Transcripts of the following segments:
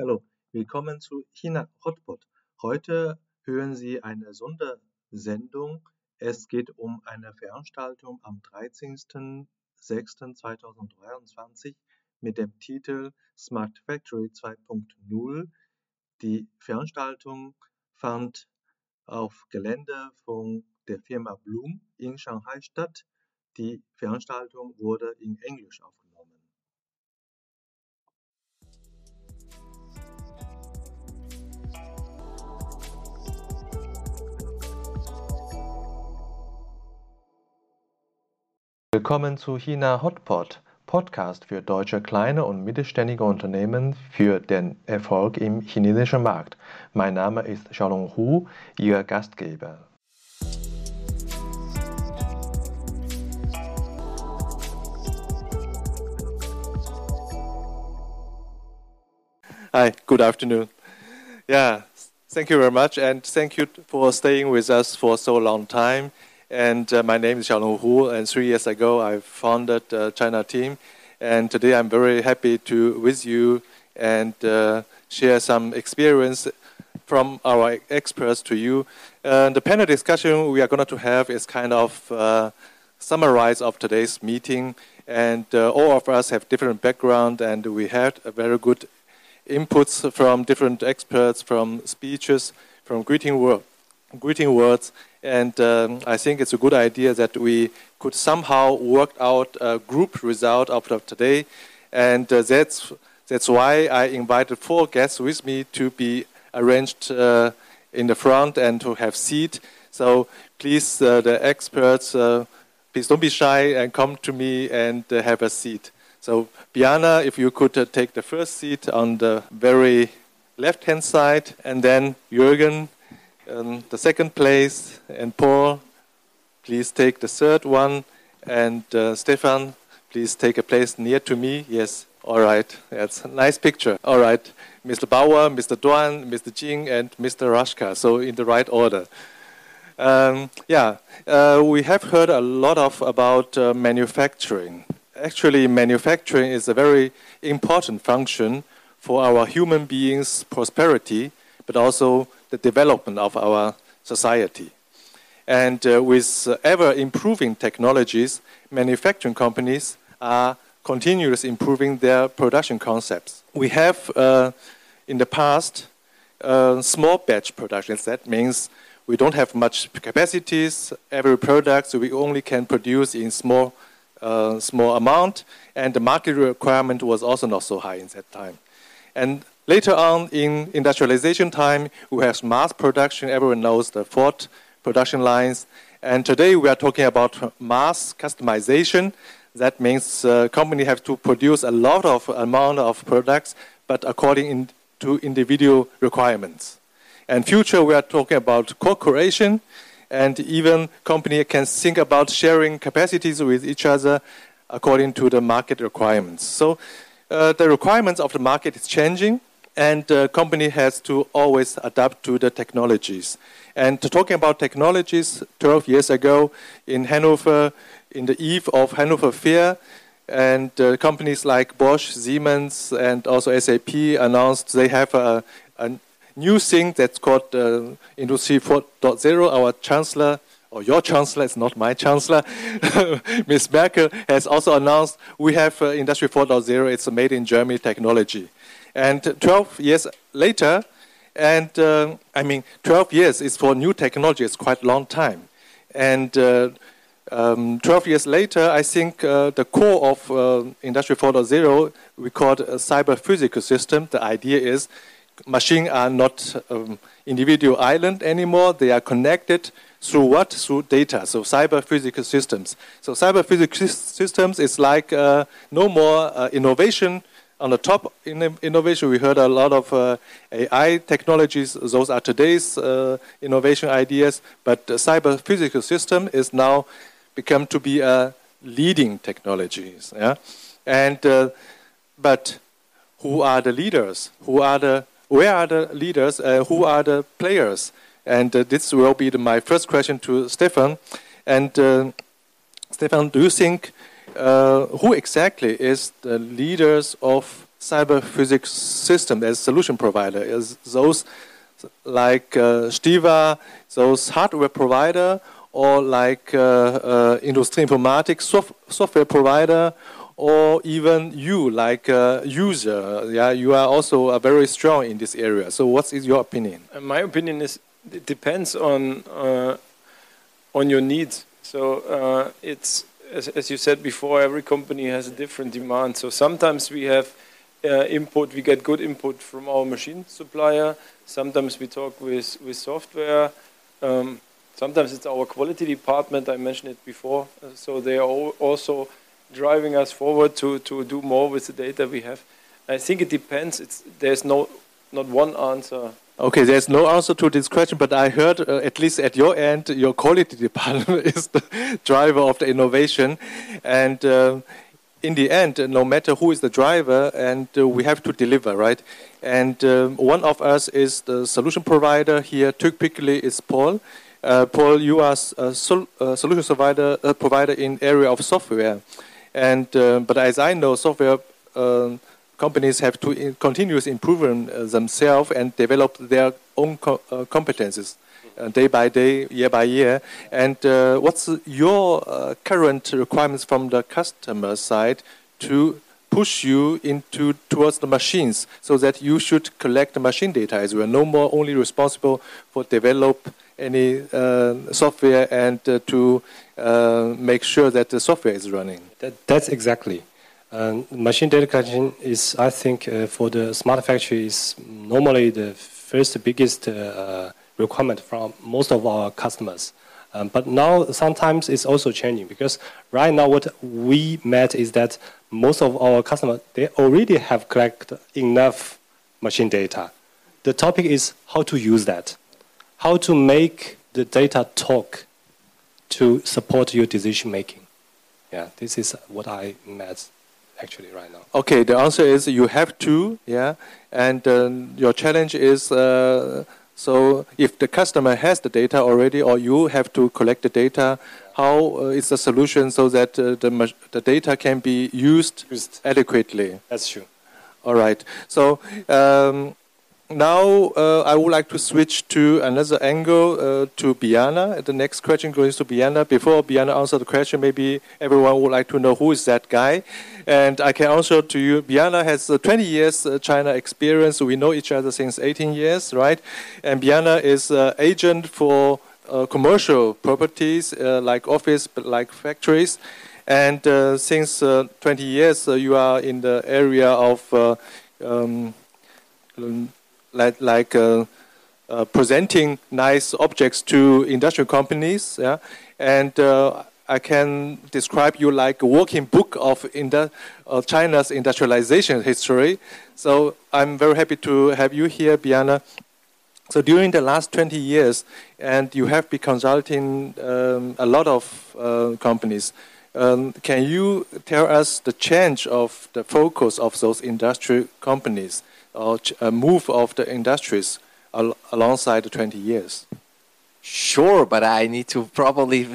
Hallo, willkommen zu China Hotpot. Heute hören Sie eine Sondersendung. Es geht um eine Veranstaltung am 13.06.2023 mit dem Titel Smart Factory 2.0. Die Veranstaltung fand auf Gelände von der Firma Bloom in Shanghai statt. Die Veranstaltung wurde in Englisch aufgenommen. Willkommen zu China Hotpot, Podcast für deutsche kleine und mittelständige Unternehmen für den Erfolg im chinesischen Markt. Mein Name ist Xiaolong Hu, Ihr Gastgeber. Hi, good afternoon. Yeah, thank you very much, and thank you for staying with us for so long time. And uh, my name is Xiaolong Hu, and three years ago I founded uh, China team. And today I'm very happy to with you and uh, share some experience from our experts to you. And the panel discussion we are going to have is kind of uh, summarize of today's meeting. And uh, all of us have different background, and we had a very good inputs from different experts, from speeches, from greeting, word, greeting words, and um, I think it's a good idea that we could somehow work out a group result after today. And uh, that's, that's why I invited four guests with me to be arranged uh, in the front and to have seat. So please, uh, the experts, uh, please don't be shy and come to me and uh, have a seat. So Biana, if you could uh, take the first seat on the very left-hand side, and then Jürgen, um, the second place, and Paul, please take the third one, and uh, Stefan, please take a place near to me. Yes, all right, that's a nice picture. All right, Mr. Bauer, Mr. Duan, Mr. Jing, and Mr. Rashka. So in the right order. Um, yeah, uh, we have heard a lot of about uh, manufacturing. Actually, manufacturing is a very important function for our human beings' prosperity, but also the development of our society. And uh, with ever improving technologies, manufacturing companies are continuously improving their production concepts. We have, uh, in the past, uh, small batch productions. That means we don't have much capacities. Every product we only can produce in small, uh, small amount, and the market requirement was also not so high in that time. And Later on in industrialization time, we have mass production. Everyone knows the Ford production lines. And today we are talking about mass customization. That means uh, company have to produce a lot of amount of products, but according in, to individual requirements. And future we are talking about co-creation, and even company can think about sharing capacities with each other according to the market requirements. So uh, the requirements of the market is changing, and the company has to always adapt to the technologies. And talking about technologies, 12 years ago in Hanover, in the eve of Hanover Fair, and uh, companies like Bosch, Siemens, and also SAP announced they have a, a new thing that's called uh, Industry 4.0. Our chancellor, or your chancellor, it's not my chancellor, Ms. Merkel, has also announced we have uh, Industry 4.0. It's a made in Germany technology. And 12 years later, and uh, I mean, 12 years is for new technology, it's quite a long time. And uh, um, 12 years later, I think uh, the core of uh, Industry 4.0, we call it a cyber physical system. The idea is machines are not um, individual island anymore. They are connected through what? Through data. So cyber physical systems. So cyber physical systems is like uh, no more uh, innovation on the top in innovation, we heard a lot of uh, AI technologies. Those are today's uh, innovation ideas. But the cyber physical system is now become to be a leading technologies. Yeah? And uh, but who are the leaders? Who are the where are the leaders? Uh, who are the players? And uh, this will be the, my first question to Stefan. And uh, Stefan, do you think uh, who exactly is the leaders of cyber physics system as solution provider? Is those like uh, STIWA, those hardware provider, or like uh, uh, Industrie Informatik soft software provider, or even you like a user? Yeah, you are also uh, very strong in this area. So, what is your opinion? Uh, my opinion is it depends on uh, on your needs. So uh, it's as, as, you said before, every company has a different demand. So sometimes we have uh, input, we get good input from our machine supplier. Sometimes we talk with with software. Um, sometimes it's our quality department. I mentioned it before. So they are also driving us forward to to do more with the data we have. I think it depends. It's there's no not one answer Okay, there's no answer to this question, but I heard, uh, at least at your end, your quality department is the driver of the innovation. And uh, in the end, no matter who is the driver, and uh, we have to deliver, right? And um, one of us is the solution provider here. Typically, is Paul. Uh, Paul, you are a sol solution provider, provider in area of software. And uh, but as I know, software um, companies have to in improve uh, themselves and develop their own co uh, competences uh, day by day, year by year. And what's your current requirements from the customer side to push you into towards the machines so that you should collect machine data as well? No more only responsible for develop any uh, software and uh, to uh, make sure that the software is running. That, that's exactly uh, machine data collection is, I think, uh, for the smart factory is normally the first biggest uh, requirement from most of our customers. Um, but now sometimes it's also changing because right now what we met is that most of our customers they already have collected enough machine data. The topic is how to use that, how to make the data talk to support your decision making. Yeah, this is what I met actually right now? Okay, the answer is you have to, yeah, and um, your challenge is uh, so if the customer has the data already, or you have to collect the data, how uh, is the solution so that uh, the the data can be used, used. adequately? That's true. All right. So. Um, now uh, I would like to switch to another angle uh, to Biana. The next question goes to Biana. Before Biana answers the question, maybe everyone would like to know who is that guy. And I can answer to you. Biana has uh, 20 years uh, China experience. We know each other since 18 years, right? And Biana is uh, agent for uh, commercial properties like office, like factories. And since 20 years, you are in the area of um, like, like uh, uh, presenting nice objects to industrial companies. Yeah? And uh, I can describe you like a working book of China's industrialization history. So I'm very happy to have you here, Biana. So during the last 20 years, and you have been consulting um, a lot of uh, companies. Um, can you tell us the change of the focus of those industrial companies? A uh, move of the industries al alongside the 20 years? Sure, but I need to probably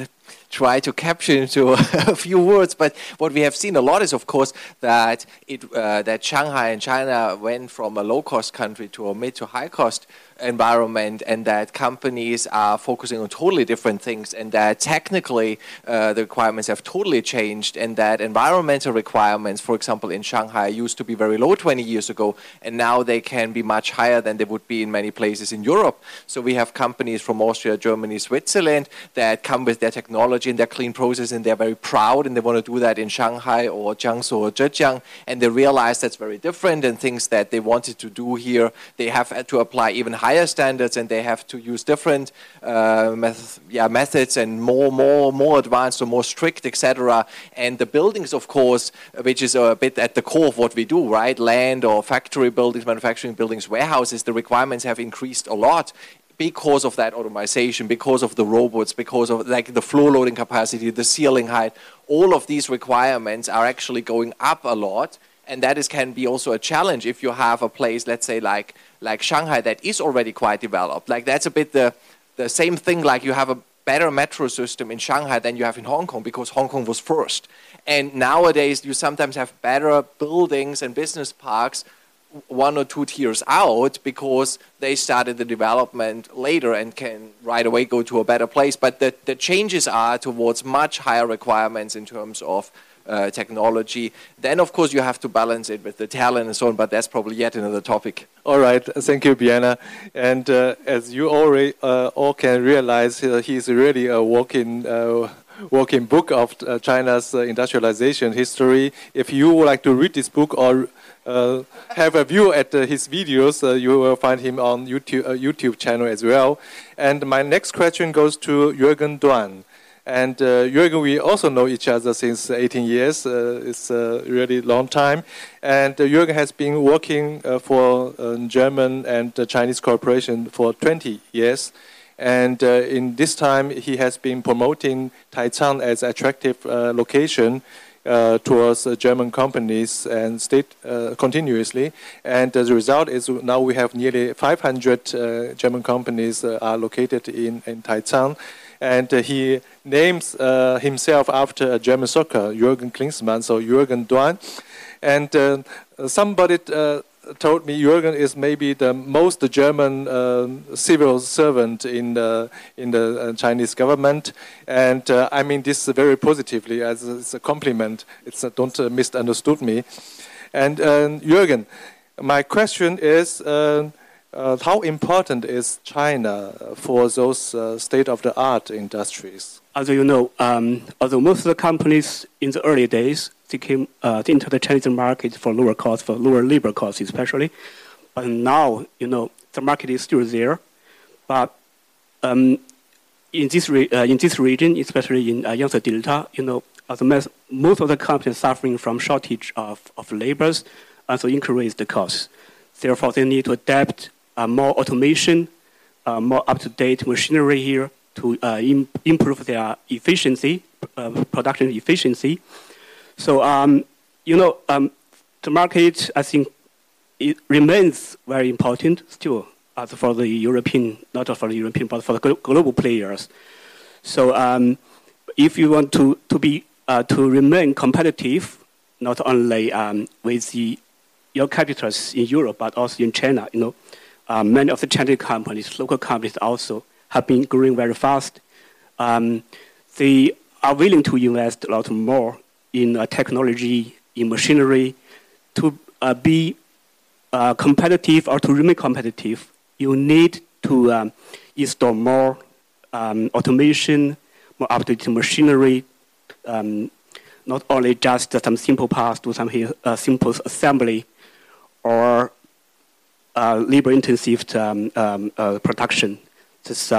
try to capture into a few words. But what we have seen a lot is, of course, that it uh, that Shanghai and China went from a low cost country to a mid to high cost environment and that companies are focusing on totally different things and that technically uh, the requirements have totally changed and that environmental requirements, for example, in Shanghai used to be very low 20 years ago and now they can be much higher than they would be in many places in Europe. So we have companies from Austria, Germany, Switzerland that come with their technology and their clean process and they're very proud and they want to do that in Shanghai or Jiangsu or Zhejiang and they realize that's very different and things that they wanted to do here they have to apply even higher standards and they have to use different uh, meth- yeah, methods and more, more, more advanced or more strict, etc. And the buildings, of course, which is a bit at the core of what we do, right? Land or factory buildings, manufacturing buildings, warehouses, the requirements have increased a lot because of that automation, because of the robots, because of like the floor loading capacity, the ceiling height, all of these requirements are actually going up a lot and that is can be also a challenge if you have a place let's say like like shanghai that is already quite developed like that's a bit the the same thing like you have a better metro system in Shanghai than you have in Hong Kong because Hong Kong was first. And nowadays, you sometimes have better buildings and business parks one or two tiers out because they started the development later and can right away go to a better place. But the, the changes are towards much higher requirements in terms of uh, technology. Then, of course, you have to balance it with the talent and so on, but that's probably yet another topic. All right, thank you, Biana. And uh, as you already uh, all can realize, uh, he's really a walking uh, walking book of uh, China's industrialization history. If you would like to read this book or uh, have a view at uh, his videos. Uh, you will find him on YouTube, YouTube channel as well. And my next question goes to Jürgen Duan. And uh, Jürgen, we also know each other since 18 years. Uh, it's a really long time. And uh, Jürgen has been working for German and Chinese corporation for 20 years. And in this time, he has been promoting Taicang as attractive location uh, Uh, towards uh, German companies and state uh, continuously. And the result is now we have nearly 500 uh, German companies uh, are located in, in. And he names himself after a German soccer, Jürgen Klinsmann, so Jürgen Duan. And somebody told me Jürgen is maybe the most German uh, civil servant in the in the uh, Chinese government, and uh, I mean this very positively as a compliment. It's don't uh, misunderstood me. And uh, Jürgen, my question is. Uh, how important is China for those state-of-the-art industries? As you know, um, although most of the companies in the early days came uh, into the Chinese market for lower costs, for lower labor costs especially. But now, you know, the market is still there. But um, in this re- uh, in this region, especially in uh, Yangtze Delta, you know, as most of the companies suffering from shortage of, of laborers, and so increase the costs. Therefore, they need to adapt uh, more automation, uh, more up-to-date machinery here to uh, Im- improve their efficiency, uh, production efficiency, so, um, you know, um, the market, I think, it remains very important still as for the European, not just for the European, but for the global players. So, um, if you want to, to be uh, to remain competitive, not only um, with the, your competitors in Europe, but also in China, you know, uh, many of the Chinese companies, local companies also have been growing very fast. Um, they are willing to invest a lot more in uh, technology, in machinery, to uh, be uh, competitive or to remain competitive, you need to um, install more um, automation, more updated machinery, um, not only just some simple parts, do some uh, simple assembly, or uh, labor-intensive um, um, uh, production. That's,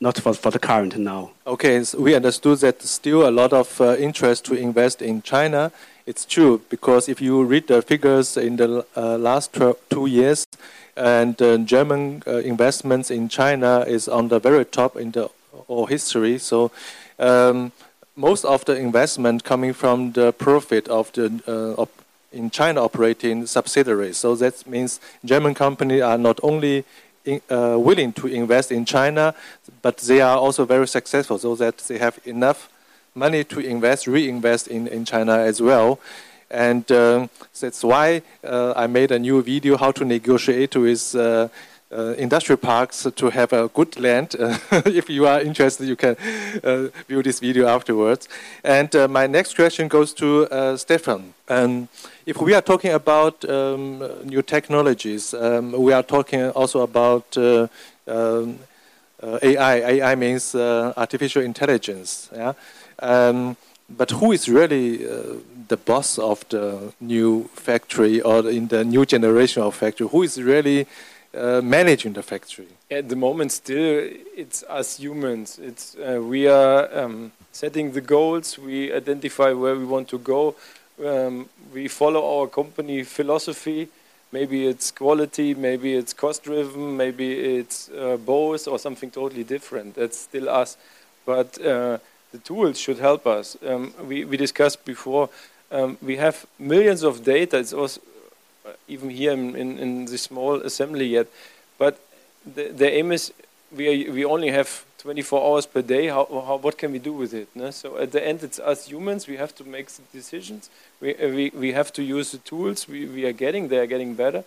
not for, for the current now. Okay, so we understood that still a lot of uh, interest to invest in China. It's true because if you read the figures in the uh, last two years, and uh, German uh, investments in China is on the very top in the whole history. So um, most of the investment coming from the profit of the uh, in China operating subsidiaries. So that means German companies are not only in, uh, willing to invest in China, but they are also very successful, so that they have enough money to invest, reinvest in, in China as well. And uh, that's why uh, I made a new video how to negotiate with uh, uh, industrial parks to have a good land. if you are interested, you can uh, view this video afterwards. And my next question goes to Stefan. Um, if we are talking about um, new technologies, um, we are talking also about uh, um, uh, AI. AI means uh, artificial intelligence. Yeah? Um, but who is really uh, the boss of the new factory or in the new generation of factory? Who is really uh, managing the factory? At the moment, still, it's us humans. It's uh, we are um, setting the goals. We identify where we want to go um, we follow our company philosophy. Maybe it's quality, maybe it's cost driven, maybe it's uh, both or something totally different. That's still us. But uh, the tools should help us. Um, we, we discussed before, um, we have millions of data. It's also even here in, in, in the small assembly yet. But the, the aim is we are, we only have 24 hours per day. How, how what can we do with it? No? So at the end, it's us humans. We have to make decisions. We uh, we we have to use the tools. We we are getting there, getting better.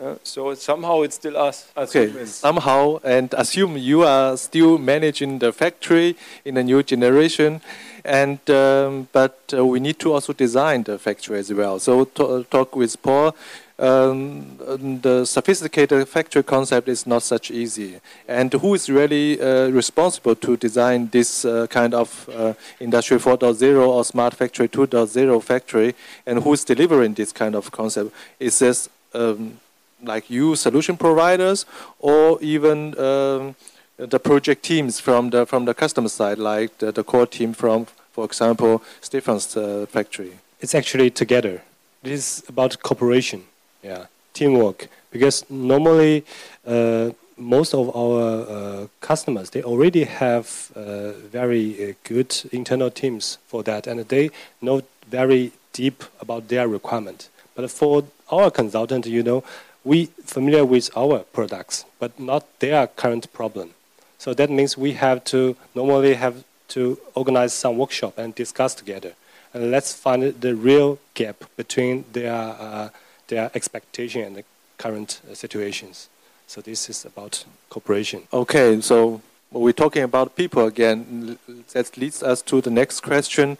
Uh, so somehow it's still us, Okay, humans. somehow, and assume you are still managing the factory in a new generation, and um, but uh, we need to also design the factory as well. So to, talk with Paul. Um, the sophisticated factory concept is not such easy, and who is really uh, responsible to design this uh, kind of uh, industry 4.0 or smart factory 2.0 factory, and who is delivering this kind of concept? Is this um, like you solution providers or even um, the project teams from the from the customer side like the, the core team from for example Stefan's uh, factory It's actually together. This is about cooperation, yeah, teamwork. Because normally, uh, most of our uh, customers they already have uh, very uh, good internal teams for that, and they know very deep about their requirement. But for our consultant, you know, we familiar with our products, but not their current problem. So that means we have to normally have to organize some workshop and discuss together. And let's find the real gap between their, uh, their expectation and the current uh, situations. So this is about cooperation. okay so we're talking about people again that leads us to the next question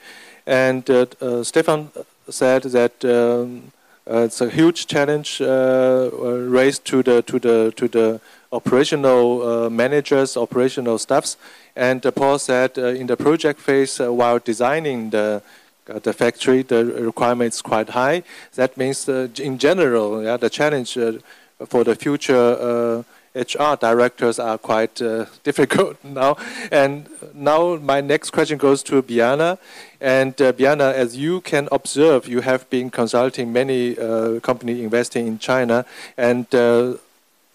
and uh, uh, Stefan said that um, it's a huge challenge uh, uh, raised to the to the to the operational uh, managers, operational staffs. And uh, Paul said uh, in the project phase, uh, while designing the uh, the factory, the requirement is quite high. That means, uh, in general, yeah, the challenge uh, for the future uh, HR directors are quite uh, difficult now. And now my next question goes to Biana. And uh, Biana, as you can observe, you have been consulting many uh, company investing in China, and uh,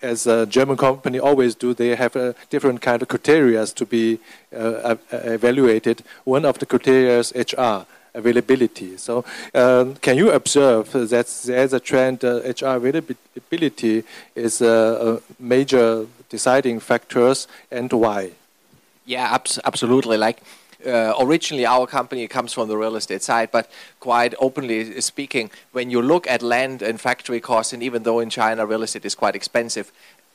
as a German company always do, they have a different kind of criteria to be uh, evaluated. One of the criteria is HR availability. So, um, can you observe that there's a trend? Uh, HR availability is a, a major deciding factors, and why? Yeah, abs- absolutely. Like uh, originally, our company comes from the real estate side, but quite openly speaking, when you look at land and factory costs, and even though in China real estate is quite expensive,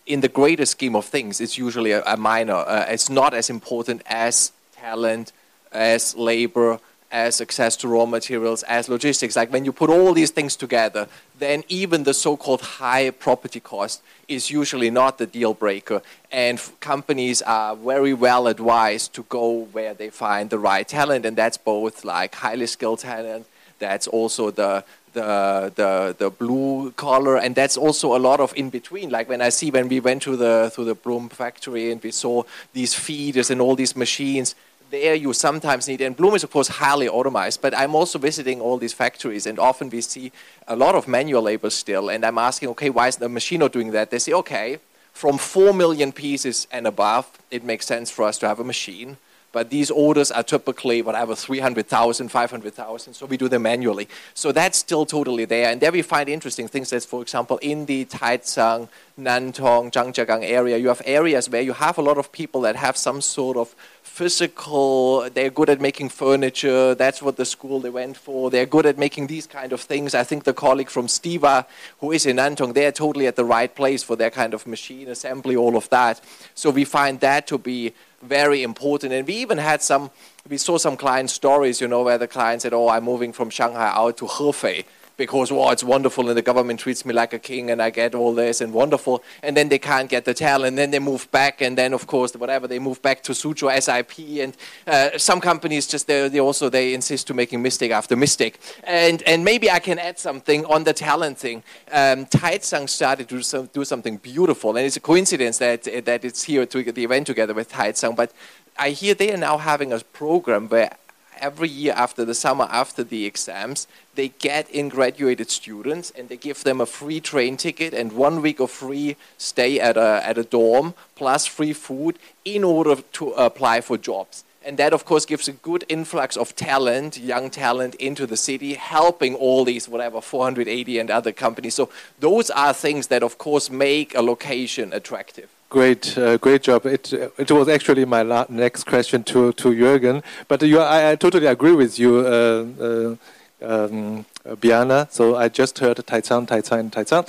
in the greater scheme of things, it's usually a, a minor. Uh, it's not as important as talent, as labor, as access to raw materials, as logistics. Like when you put all these things together, then even the so-called high property cost is usually not the deal breaker. And companies are very well advised to go where they find the right talent, and that's both like highly skilled talent. That's also the the the the blue collar, and that's also a lot of in between. Like when I see when we went to the to the Blum factory and we saw these feeders and all these machines there you sometimes need, and Blum is of course highly automated, but I'm also visiting all these factories, and often we see a lot of manual labor still, and I'm asking, okay, why is the machine not doing that? They say, okay, from 4 million pieces and above, it makes sense for us to have a machine. But these orders are typically whatever 300,000, 500,000, so we do them manually. So that's still totally there. And there we find interesting things. That's, for example, in the Taicang, Nantong, Zhangjiagang area, you have areas where you have a lot of people that have some sort of physical, they're good at making furniture, that's what the school they went for, they're good at making these kind of things. I think the colleague from STIWA, who is in Nantong, they're totally at the right place for their kind of machine assembly, all of that. So we find that to be very important. And we even had some, we saw some client stories, you know, where the client said, oh, I'm moving from Shanghai out to Hefei because, wow, it's wonderful and the government treats me like a king and I get all this and wonderful. And then they can't get the talent. And then they move back. And then, of course, whatever, they move back to Suzhou SIP. And uh, some companies just, they, they also, they insist to making mistake after mistake. And, and maybe I can add something on the talent thing. Um, Taicang started to do, some, do something beautiful. And it's a coincidence that, that it's here to the event together with Taicang. But I hear they are now having a program where every year after the summer, after the exams, they get in graduated students and they give them a free train ticket and one week of free stay at a, at a dorm plus free food in order to apply for jobs. And that, of course, gives a good influx of talent, young talent, into the city, helping all these, whatever, 480 and other companies. So, those are things that, of course, make a location attractive. Great, uh, great job. It it was actually my next question to to Jürgen, but you, I, I totally agree with you, uh, uh, um, Biana. So I just heard Taicang, Taicang, Taicang.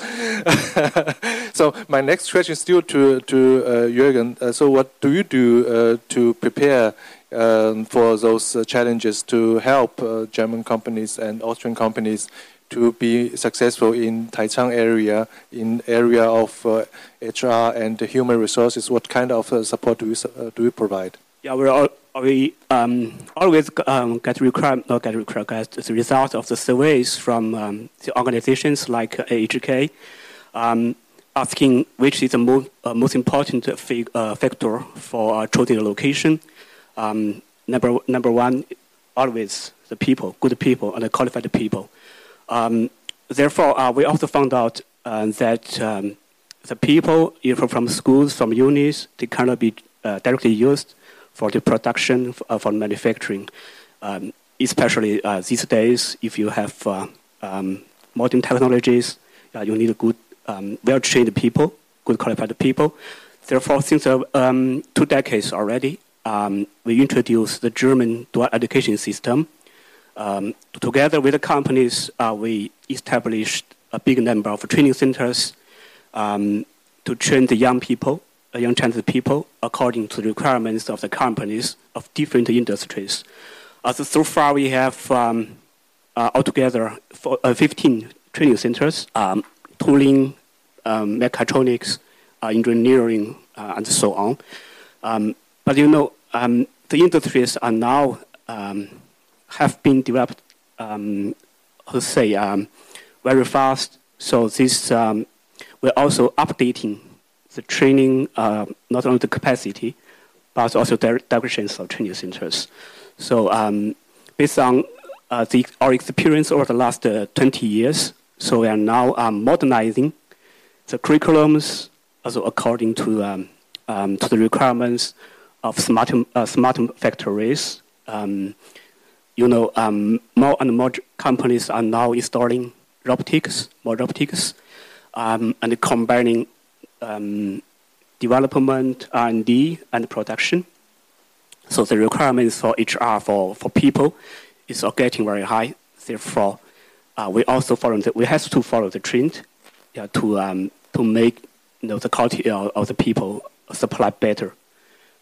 so my next question is still to to uh, Jürgen. Uh, so what do you do uh, to prepare um, for those challenges to help German companies and Austrian companies to be successful in Taicang area, in area of uh, HR and human resources? What kind of uh, support do you uh, do you provide? Yeah, we all, we um, always um, get require not get require get the result of the surveys from um, the organizations like AHK, um, asking which is the most uh, most important uh, factor for choosing a location. Um, number number one, always the people, good people and qualified people. Um, therefore, uh, we also found out uh, that um, the people from schools, from unis, they cannot be uh, directly used for the production, uh, for manufacturing. Um, especially uh, these days, if you have uh, um, modern technologies, you need good, um, well-trained people, good qualified people. Therefore, since um, two decades already, we introduced the German dual education system, um, together with the companies, uh, we established a big number of training centers um, to train the young people, uh, young Chinese people, according to the requirements of the companies of different industries. Uh, so, so far, we have um, uh, altogether for, uh, 15 training centers, um, tooling, um, mechatronics, uh, engineering, and so on. Um, but you know, the industries are now have been developed, um, to say, um, very fast. So this um, we're also updating the training, uh, not only the capacity, but also the directions of training centers. So um, based on uh, the, our experience over the last uh, 20 years, so we are now um, modernizing the curriculums also according to, um, to the requirements of smart, uh, smart factories. Um, you know, um, more and more companies are now installing robotics, more robotics, um, and combining um, development, R&D, and production. So the requirements for HR for, for people is getting very high. Therefore, uh, we also follow the, we have to follow the trend yeah, to um, to make you know, the quality of, the people supply better.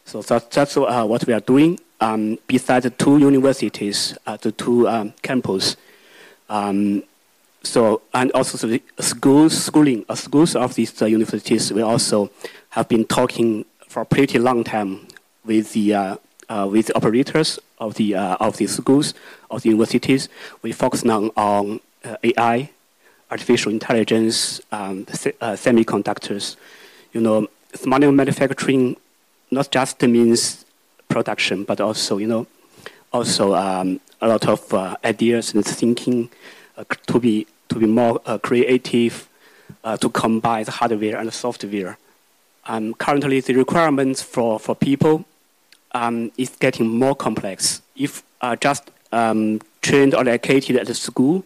So that, that's uh, what we are doing um, besides the two universities, uh, the two um, campuses. Um, so and also the schools, schooling, uh, schools of these uh, universities, we also have been talking for a pretty long time with the uh, uh, with the operators of the uh, of the schools of the universities. We focus now on AI, artificial intelligence, um, semiconductors. You know, smart manufacturing not just means production, but also you know, also um, a lot of uh, ideas and thinking uh, to be to be more uh, creative, uh, to combine the hardware and the software. Um, currently, the requirements for for people um, is getting more complex. If uh, just um, trained or educated at the school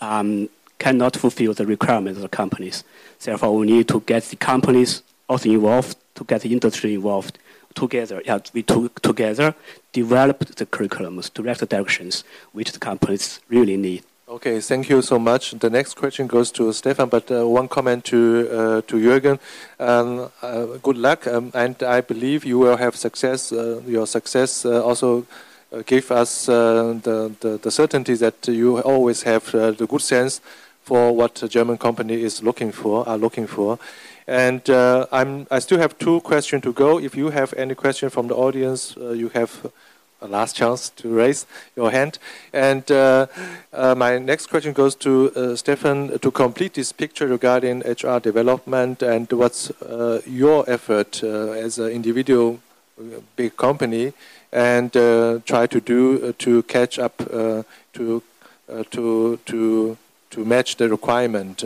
um, cannot fulfill the requirements of the companies. Therefore, we need to get the companies also involved, to get the industry involved, together, yeah, we took together developed the curriculums, direct the directions, which the companies really need. Okay, thank you so much. The next question goes to Stefan, but uh, one comment to uh, to Jürgen. Um, uh, good luck, um, and I believe you will have success. Uh, your success uh, also uh, give us the, the, the certainty that you always have the good sense for what a German company is looking for, are looking for. And uh, I'm, I still have two questions to go. If you have any question from the audience, uh, you have a last chance to raise your hand. And uh, uh my next question goes to uh, Stefan to complete this picture regarding HR development and what's uh, your effort as an individual big company and try to do to catch up to to to to match the requirement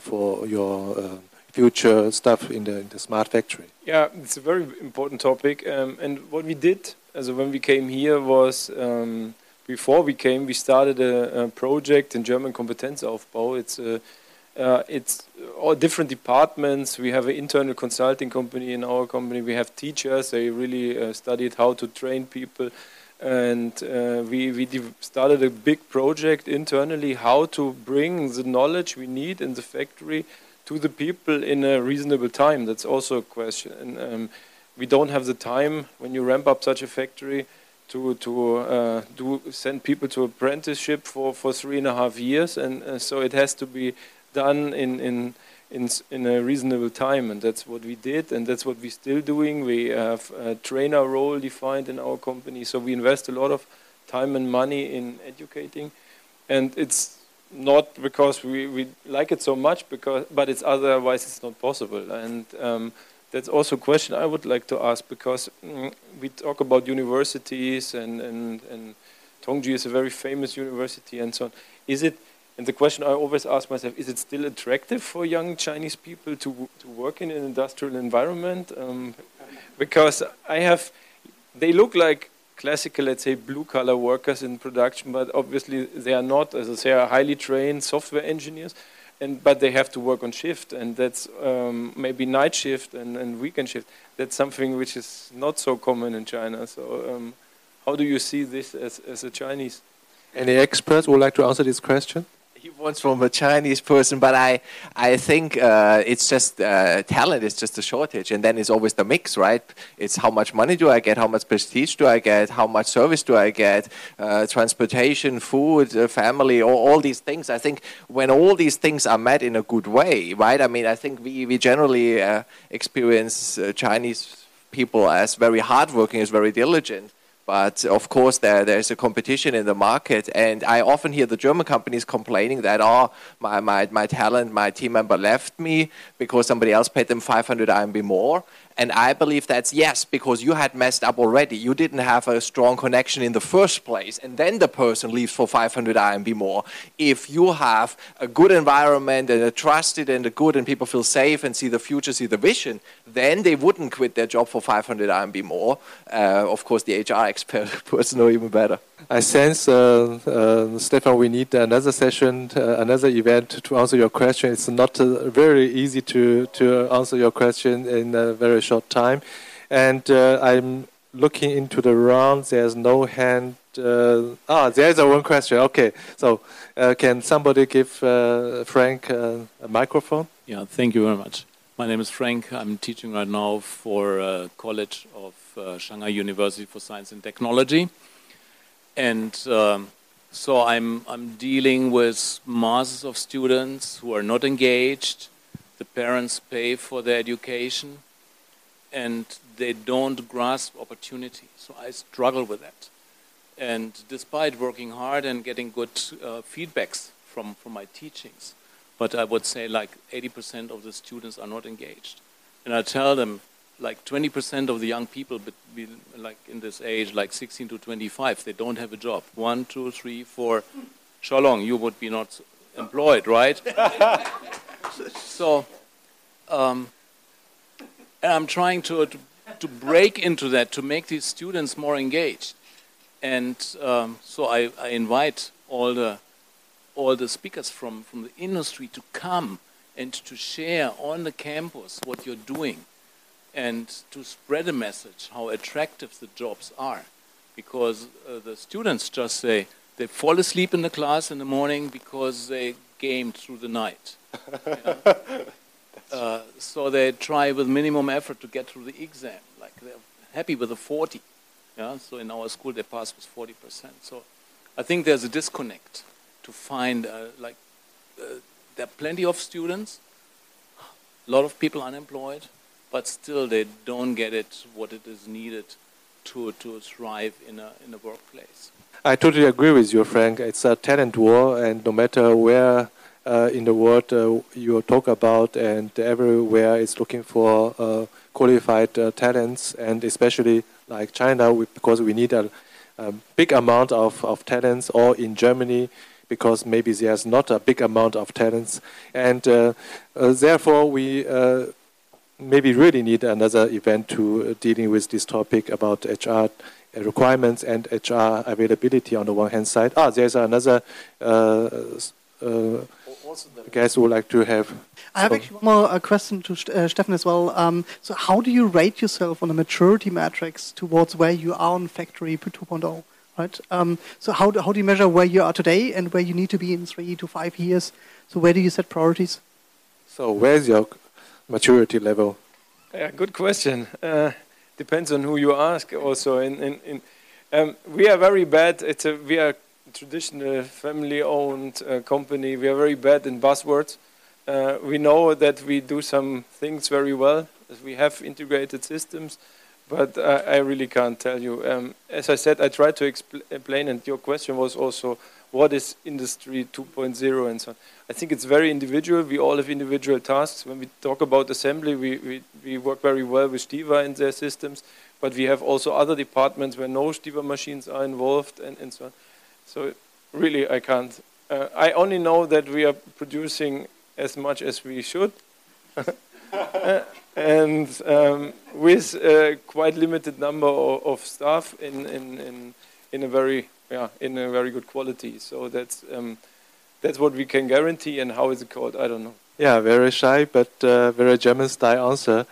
for your future stuff in the, in the smart factory? Yeah, it's a very important topic. Um, and what we did, also when we came here, was um, before we came, we started a, a, project in German Kompetenzaufbau. It's a, uh, it's all different departments. We have an internal consulting company in our company. We have teachers. They really uh, studied how to train people, and uh, we we started a big project internally how to bring the knowledge we need in the factory to the people in a reasonable time. That's also a question. And, um, we don't have the time when you ramp up such a factory to to uh, do send people to apprenticeship for, for three and a half years, and uh, so it has to be done in in in in a reasonable time, and that's what we did, and that's what we're still doing. We have a trainer role defined in our company, so we invest a lot of time and money in educating, and it's not because we, we like it so much, because but it's otherwise it's not possible, and um, that's also a question I would like to ask because mm, we talk about universities and, and, and Tongji is a very famous university and so on. Is it, and the question I always ask myself, is it still attractive for young Chinese people to, to work in an industrial environment? Um, because I have, they look like classical, let's say, blue collar workers in production, but obviously they are not, as say, are highly trained software engineers and but they have to work on shift, and that's um, maybe night shift and, and, weekend shift. That's something which is not so common in China. So, um, how do you see this as, as a Chinese? Any experts would like to answer this question? He wants from a Chinese person, but I I think uh, it's just uh, talent is just a shortage, and then it's always the mix, right? It's how much money do I get, how much prestige do I get, how much service do I get, uh, transportation, food, uh, family, all, all these things. I think when all these things are met in a good way, right? I mean, I think we we generally uh, experience uh, Chinese people as very hardworking, as very diligent but of course, there there's a competition in the market, and I often hear the German companies complaining that oh, my my my talent, my team member left me because somebody else paid them 500 RMB more, and I believe that's yes, because you had messed up already. You didn't have a strong connection in the first place, and then the person leaves for 500 RMB more. If you have a good environment and a trusted and a good, and people feel safe and see the future, see the vision, then they wouldn't quit their job for 500 RMB more. Uh, of course, the HR expert person know even better. I sense, uh, uh, Stefan, we need another session, uh, another event to answer your question. It's not uh, very easy to, to answer your question in a very short time. And uh, I'm looking into the round. There's no hand. Uh, ah, there's a one question. Okay, so can somebody give Frank a microphone? Yeah, thank you very much. My name is Frank. I'm teaching right now for College of Shanghai University for Science and Technology and um, so I'm, I'm dealing with masses of students who are not engaged. The parents pay for their education and they don't grasp opportunity. So I struggle with that. And despite working hard and getting good uh, feedbacks from, from my teachings, but I would say like 80% of the students are not engaged. And I tell them, like 20% of the young people, but like in this age, like 16 to 25, they don't have a job. One, two, three, four. Xiaolong, you would be not employed, right? so, um, and I'm trying to, to, to break into that to make these students more engaged. And um, so I, I invite all the all the speakers from, from the industry to come and to share on the campus what you're doing and to spread a message how attractive the jobs are. Because uh, the students just say they fall asleep in the class in the morning because they gamed through the night. uh, so they try with minimum effort to get through the exam. Like they're happy with a 40. Yeah? So in our school they pass with 40%. So I think there's a disconnect to find uh, like uh, there are plenty of students, a lot of people unemployed, but still they don't get it what it is needed to, to thrive in a, in a workplace. I totally agree with you, Frank. It's a talent war, and no matter where in the world uh, you talk about, and everywhere is looking for uh, qualified uh, talents, and especially like China, because we need a, a, big amount of, of talents, or in Germany, because maybe there's not a big amount of talents, and uh, uh, therefore we maybe really need another event to uh, dealing with this topic about HR requirements and HR availability on the one hand side. Ah, there's another uh, guys would like to have. I have So- actually one more uh, question to uh, Stefan as well. Um, so, how do you rate yourself on a maturity matrix towards where you are on Factory 2.0? Right. Um, so, how do, how do you measure where you are today and where you need to be in three to five years? So, where do you set priorities? So where's your maturity level? Yeah, good question. Uh, depends on who you ask. Also, in, in, in um, we are very bad. It's a we are traditional family-owned uh, company. We are very bad in buzzwords. Uh, we know that we do some things very well. We have integrated systems, but uh, I really can't tell you. Um, as I said, I tried to expl- explain, and your question was also, what is Industry 2.0 and so on. I think it's very individual. We all have individual tasks. When we talk about assembly, we, we, we work very well with STIWA and their systems, but we have also other departments where no STIWA machines are involved and, and so on. So really, I can't. Uh, I only know that we are producing as much as we should, and um, with a quite limited number of, of staff in, in, in, in a very yeah in a very good quality. So that's um, that's what we can guarantee. And how is it called? I don't know. Yeah, very shy, but uh, very German style answer.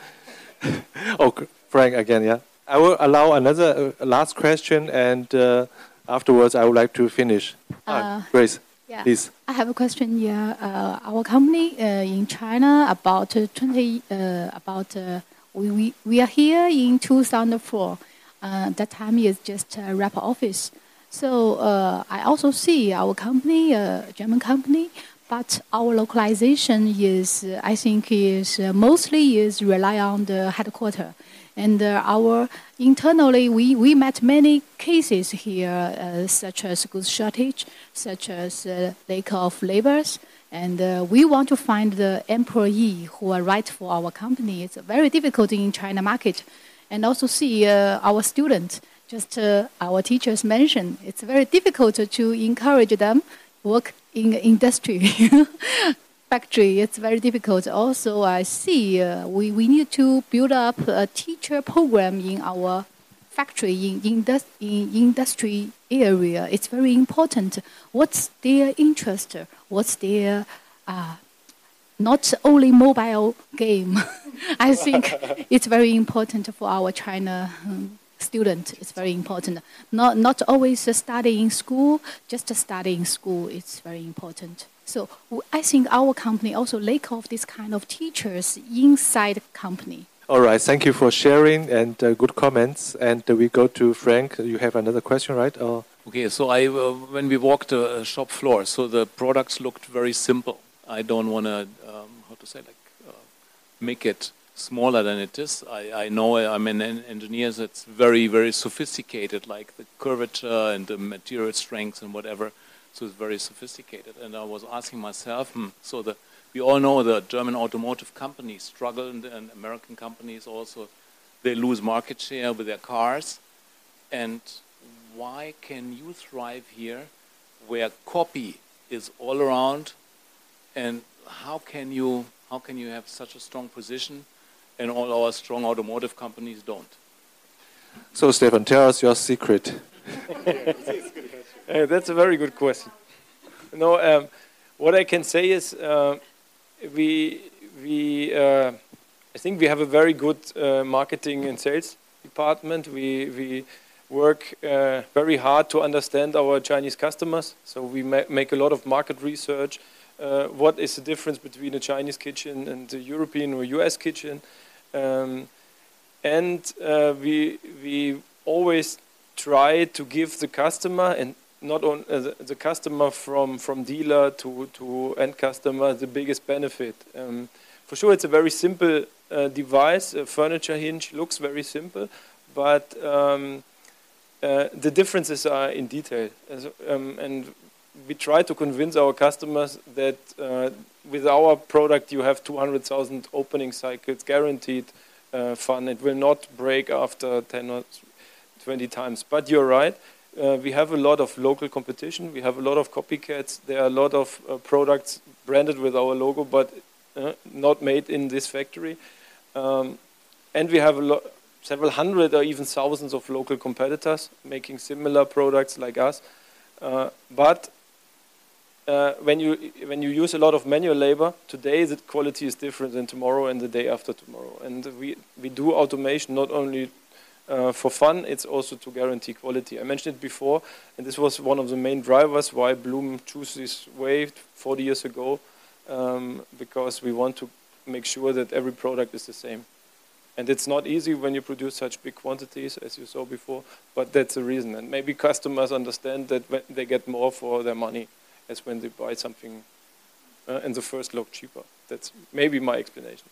oh, Frank again, yeah. I will allow another uh, last question, and uh, afterwards I would like to finish. Ah, Uh, Grace, Yeah. please. I have a question. Yeah, uh, our company uh, in China about uh, 20 uh, about uh, we, we we are here in 2004. Uh, that time is just a rep office. So uh, I also see our company, uh, German company, but our localization is uh, I think is uh, mostly is rely on the headquarter. And uh, our internally, we, we met many cases here, uh, such as goods shortage, such as uh, lack of laborers, and we want to find the employee who are right for our company. It's very difficult in China market, and also see our students. Just our teachers mentioned, it's very difficult to encourage them work in industry. factory, it's very difficult. Also, I see uh, we, we need to build up a teacher program in our factory, in, indus- in industry area. It's very important. What's their interest? What's their uh, not only mobile game. I think it's very important for our China um, student. It's very important. Not not always studying school. Just studying school. It's very important. So I think our company also lack of this kind of teachers inside company. All right, thank you for sharing and uh, good comments. And uh, we go to Frank. You have another question, right? Or Okay, so I uh, when we walked the uh, shop floor, so the products looked very simple. I don't want to um, how to say like uh, make it smaller than it is. I, I know I'm an engineer, it's very very sophisticated, like the curvature and the material strength and whatever. So it's very sophisticated. And I was asking myself, hmm, so the we all know the German automotive companies struggle, and, and American companies also they lose market share with their cars, and why can you thrive here where copy is all around and how can you how can you have such a strong position and all our strong automotive companies don't so, Stefan, tell us your secret. Uh, that's a very good question. No, um, what I can say is uh, we we uh, I think we have a very good uh, marketing and sales department. We we work uh, very hard to understand our Chinese customers. So we ma- make a lot of market research. Uh, what is the difference between a Chinese kitchen and a European or US kitchen? Um, and uh, we we always try to give the customer and not on uh, the, customer from from dealer to to end customer the biggest benefit. Um, for sure, it's a very simple uh, device. A furniture hinge looks very simple, but um, uh, the differences are in detail. As, um, and we try to convince our customers that uh, with our product you have 200,000 opening cycles guaranteed uh, fun. It will not break after 10 or 20 times. But you're right. Uh, we have a lot of local competition. We have a lot of copycats. There are a lot of uh, products branded with our logo, but uh, not made in this factory. Um, and we have a lot, several hundred or even thousands of local competitors making similar products like us. Uh, but uh, when you when you use a lot of manual labor today, the quality is different than tomorrow and the day after tomorrow. And we we do automation not only uh, for fun, it's also to guarantee quality. I mentioned it before, and this was one of the main drivers why Blum chose this way 40 years ago, um, because we want to make sure that every product is the same. And it's not easy when you produce such big quantities, as you saw before, but that's the reason. And maybe customers understand that they get more for their money as when they buy something uh, in the first look cheaper. That's maybe my explanation.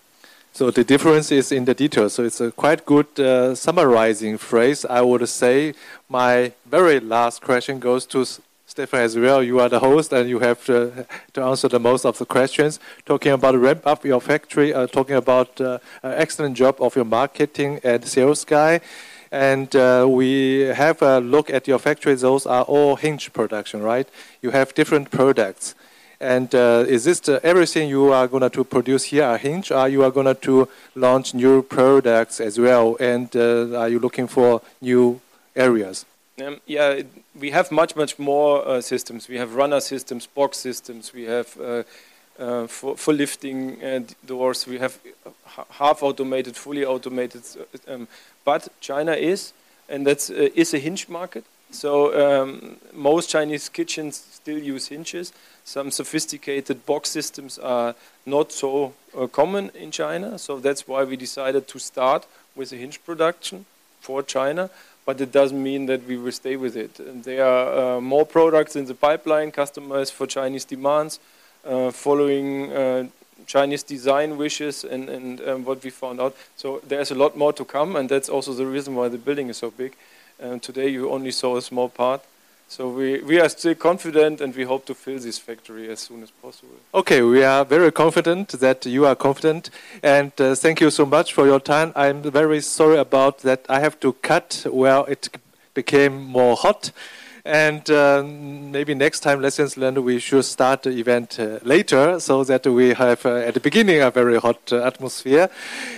So the difference is in the details. So it's a quite good uh, summarizing phrase, I would say. My very last question goes to Stefan as well. You are the host and you have to, to answer the most of the questions. Talking about ramp up your factory, uh, talking about uh, excellent job of your marketing and sales guy. And uh, we have a look at your factory. Those are all hinge production, right? You have different products. And uh, is this the, everything you are going to produce here at Hinge? Are you are going to launch new products as well? And uh, are you looking for new areas? Um, yeah, we have much, much more uh, systems. We have runner systems, box systems. We have uh, uh, for, for, lifting uh, doors. We have half automated, fully automated. Um, but China is, and that's is a hinge market. So um, most Chinese kitchens still use hinges. Some sophisticated box systems are not so uh, common in China. So that's why we decided to start with a hinge production for China but it doesn't mean that we will stay with it. And there are uh, more products in the pipeline, customers for Chinese demands, uh, following uh, Chinese design wishes and, and um, what we found out. So there's a lot more to come, and that's also the reason why the building is so big. And today you only saw a small part. So we, we are still confident and we hope to fill this factory as soon as possible. Okay, we are very confident that you are confident. And uh, thank you so much for your time. I'm very sorry about that I have to cut where it became more hot. And uh, maybe next time, lessons learned, we should start the event uh, later so that we have uh, at the beginning a very hot uh, atmosphere.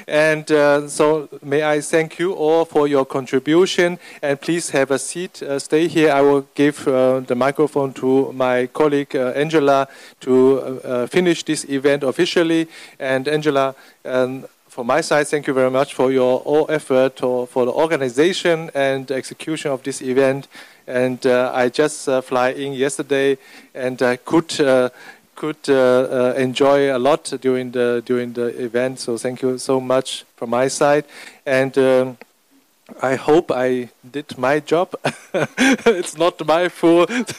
And uh, so, may I thank you all for your contribution. And please have a seat. Stay here. I will give the microphone to my colleague Angela to finish this event officially. And Angela, um, from my side, thank you very much for your all effort for, for the organization and execution of this event. And uh, I just uh, fly in yesterday, and I could uh, could enjoy a lot during the during the event. So thank you so much from my side, and. Um, I hope I did my job. it's not my fault.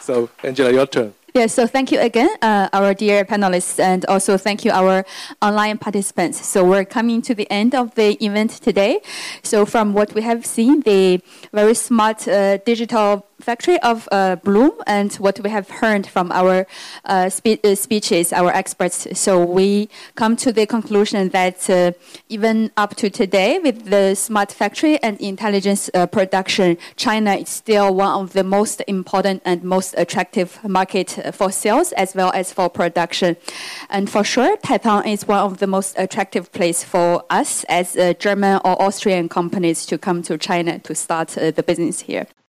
so, Angela, your turn. Yes, so thank you again, uh, our dear panelists, and also thank you, our online participants. So we're coming to the end of the event today. So from what we have seen, the very smart uh, digital factory of uh, Blum and what we have heard from our uh, spe- uh, speeches, our experts. So we come to the conclusion that uh, even up to today, with the smart factory and intelligence uh, production, China is still one of the most important and most attractive market for sales as well as for production. And for sure, Taicang is one of the most attractive place for us as uh, German or Austrian companies to come to China to start the business here.